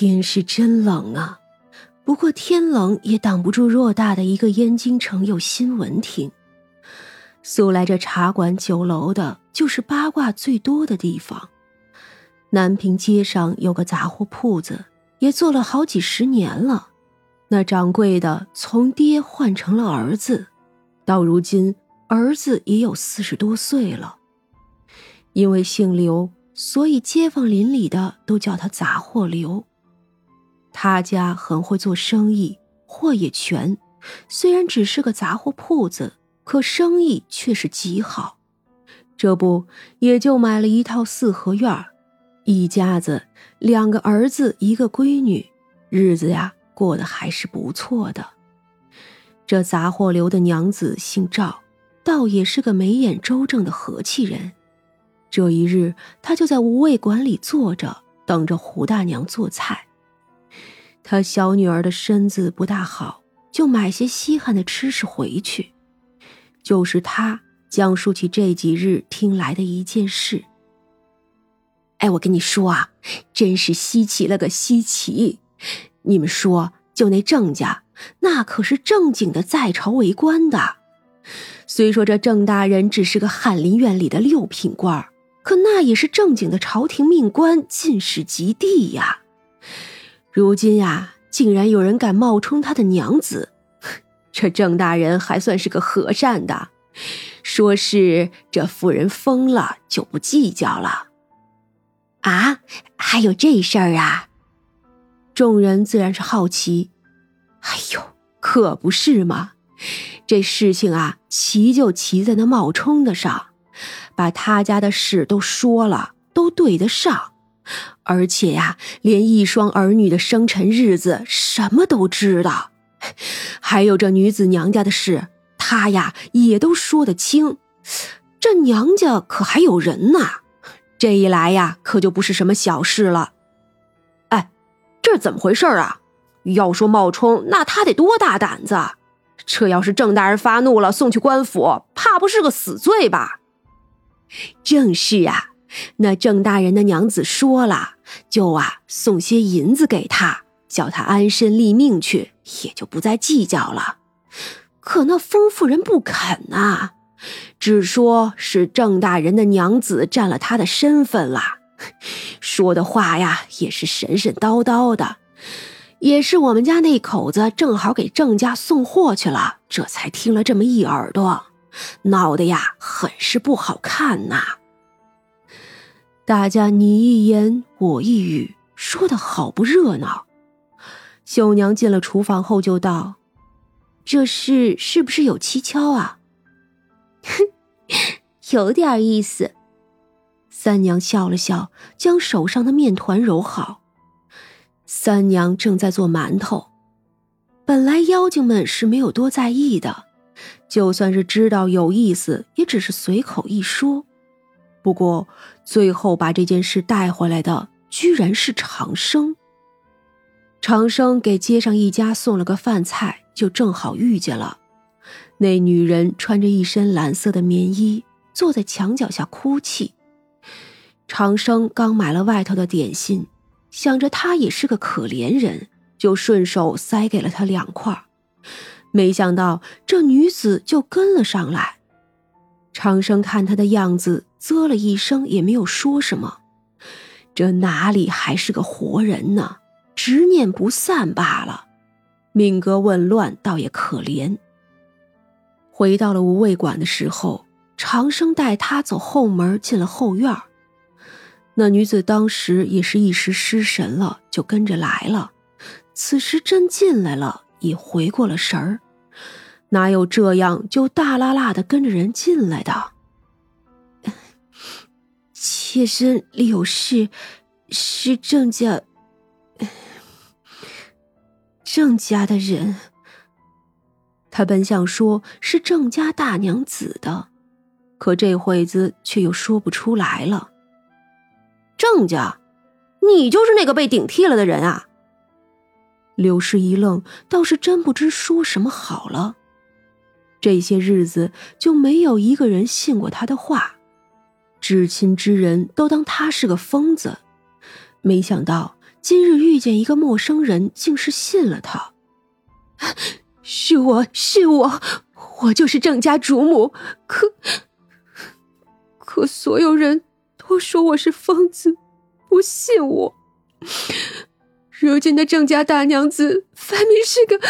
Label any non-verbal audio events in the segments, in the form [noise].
天是真冷啊！不过天冷也挡不住偌大的一个燕京城有新闻听。素来这茶馆酒楼的，就是八卦最多的地方。南平街上有个杂货铺子，也做了好几十年了。那掌柜的从爹换成了儿子，到如今儿子也有四十多岁了。因为姓刘，所以街坊邻里的都叫他杂货刘。他家很会做生意，货也全。虽然只是个杂货铺子，可生意却是极好。这不，也就买了一套四合院一家子两个儿子，一个闺女，日子呀过得还是不错的。这杂货刘的娘子姓赵，倒也是个眉眼周正的和气人。这一日，他就在无味馆里坐着，等着胡大娘做菜。他小女儿的身子不大好，就买些稀罕的吃食回去。就是他讲述起这几日听来的一件事。哎，我跟你说啊，真是稀奇了个稀奇！你们说，就那郑家，那可是正经的在朝为官的。虽说这郑大人只是个翰林院里的六品官，可那也是正经的朝廷命官，进士及第呀。如今呀，竟然有人敢冒充他的娘子，[laughs] 这郑大人还算是个和善的，说是这妇人疯了就不计较了。啊，还有这事儿啊！众人自然是好奇。哎呦，可不是嘛！这事情啊，奇就奇在那冒充的上，把他家的事都说了，都对得上。而且呀，连一双儿女的生辰日子什么都知道，[laughs] 还有这女子娘家的事，她呀也都说得清。这娘家可还有人呢，这一来呀，可就不是什么小事了。哎，这怎么回事啊？要说冒充，那他得多大胆子？这要是郑大人发怒了，送去官府，怕不是个死罪吧？正是啊。那郑大人的娘子说了，就啊送些银子给他，叫他安身立命去，也就不再计较了。可那封夫人不肯呐，只说是郑大人的娘子占了他的身份了，说的话呀也是神神叨叨的。也是我们家那口子正好给郑家送货去了，这才听了这么一耳朵，闹得呀很是不好看呐。大家你一言我一语，说的好不热闹。秀娘进了厨房后就道：“这事是不是有蹊跷啊？”“哼，[laughs] 有点意思。”三娘笑了笑，将手上的面团揉好。三娘正在做馒头。本来妖精们是没有多在意的，就算是知道有意思，也只是随口一说。不过。最后把这件事带回来的，居然是长生。长生给街上一家送了个饭菜，就正好遇见了。那女人穿着一身蓝色的棉衣，坐在墙角下哭泣。长生刚买了外头的点心，想着她也是个可怜人，就顺手塞给了她两块。没想到这女子就跟了上来。长生看她的样子。啧了一声，也没有说什么。这哪里还是个活人呢？执念不散罢了。命格紊乱，倒也可怜。回到了无味馆的时候，长生带他走后门，进了后院。那女子当时也是一时失神了，就跟着来了。此时真进来了，也回过了神儿。哪有这样就大拉拉的跟着人进来的？妾身里有事，是郑家郑家的人。他本想说是郑家大娘子的，可这会子却又说不出来了。郑家，你就是那个被顶替了的人啊？柳氏一愣，倒是真不知说什么好了。这些日子就没有一个人信过他的话。至亲之人都当他是个疯子，没想到今日遇见一个陌生人，竟是信了他。[laughs] 是我是我，我就是郑家主母。可可所有人都说我是疯子，不信我。如今的郑家大娘子分明是个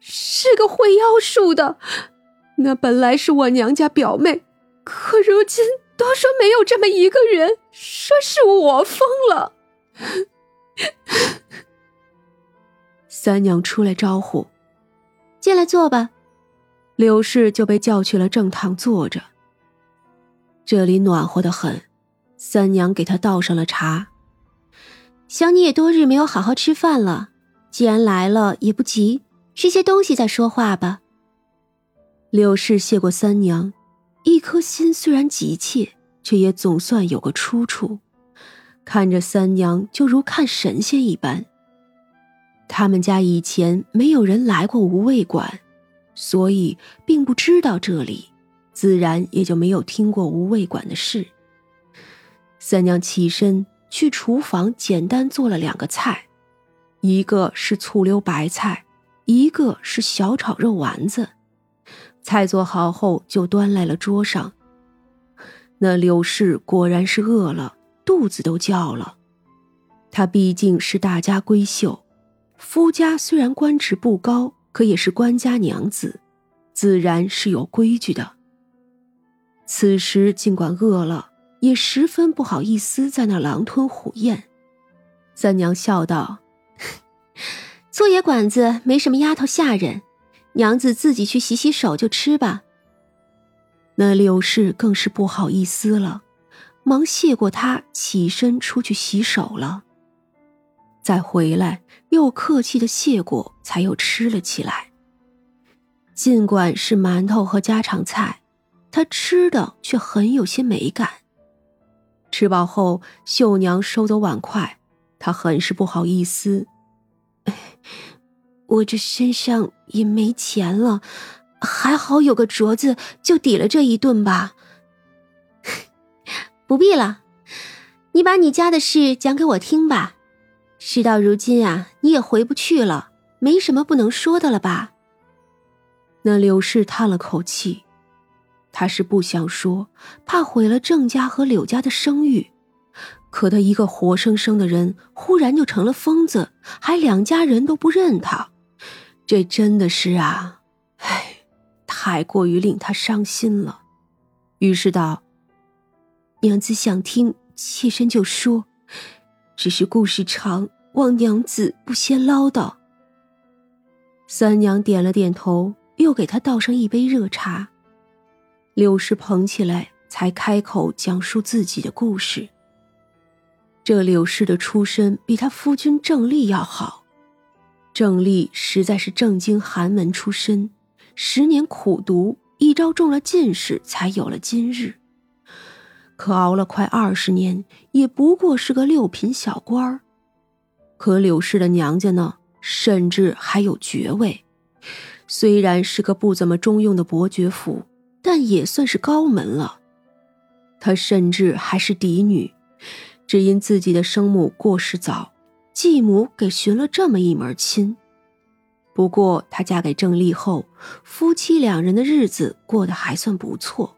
是个会妖术的，那本来是我娘家表妹，可如今都说没有这么一个人，说是我疯了。三娘出来招呼：“进来坐吧。”柳氏就被叫去了正堂坐着。这里暖和的很，三娘给他倒上了茶。想你也多日没有好好吃饭了，既然来了也不急，吃些东西再说话吧。柳氏谢过三娘，一颗心虽然急切，却也总算有个出处。看着三娘就如看神仙一般。他们家以前没有人来过无味馆，所以并不知道这里，自然也就没有听过无味馆的事。三娘起身。去厨房简单做了两个菜，一个是醋溜白菜，一个是小炒肉丸子。菜做好后就端来了桌上。那柳氏果然是饿了，肚子都叫了。她毕竟是大家闺秀，夫家虽然官职不高，可也是官家娘子，自然是有规矩的。此时尽管饿了。也十分不好意思，在那狼吞虎咽。三娘笑道：“ [laughs] 做野馆子没什么丫头下人，娘子自己去洗洗手就吃吧。”那柳氏更是不好意思了，忙谢过他，起身出去洗手了。再回来，又客气的谢过，才又吃了起来。尽管是馒头和家常菜，他吃的却很有些美感。吃饱后，秀娘收走碗筷，她很是不好意思。我这身上也没钱了，还好有个镯子，就抵了这一顿吧。[laughs] 不必了，你把你家的事讲给我听吧。事到如今啊，你也回不去了，没什么不能说的了吧？那柳氏叹了口气。他是不想说，怕毁了郑家和柳家的声誉。可他一个活生生的人，忽然就成了疯子，还两家人都不认他，这真的是啊，唉，太过于令他伤心了。于是道：“娘子想听，妾身就说。只是故事长，望娘子不先唠叨。”三娘点了点头，又给他倒上一杯热茶。柳氏捧起来，才开口讲述自己的故事。这柳氏的出身比他夫君郑立要好，郑丽实在是正经寒门出身，十年苦读，一朝中了进士，才有了今日。可熬了快二十年，也不过是个六品小官儿。可柳氏的娘家呢，甚至还有爵位，虽然是个不怎么中用的伯爵府。但也算是高门了。她甚至还是嫡女，只因自己的生母过世早，继母给寻了这么一门亲。不过她嫁给郑丽后，夫妻两人的日子过得还算不错，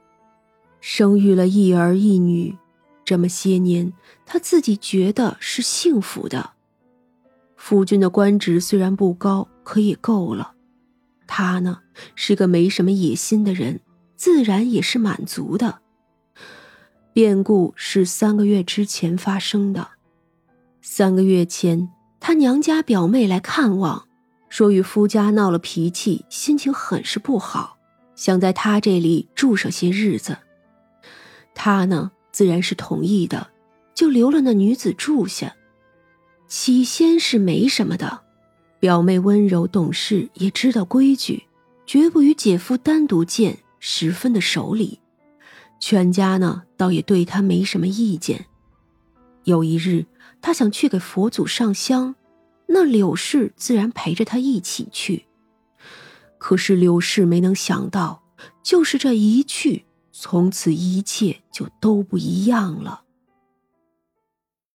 生育了一儿一女。这么些年，她自己觉得是幸福的。夫君的官职虽然不高，可也够了。他呢，是个没什么野心的人。自然也是满足的。变故是三个月之前发生的。三个月前，他娘家表妹来看望，说与夫家闹了脾气，心情很是不好，想在他这里住上些日子。他呢，自然是同意的，就留了那女子住下。起先是没什么的，表妹温柔懂事，也知道规矩，绝不与姐夫单独见。十分的守礼，全家呢倒也对他没什么意见。有一日，他想去给佛祖上香，那柳氏自然陪着他一起去。可是柳氏没能想到，就是这一去，从此一切就都不一样了。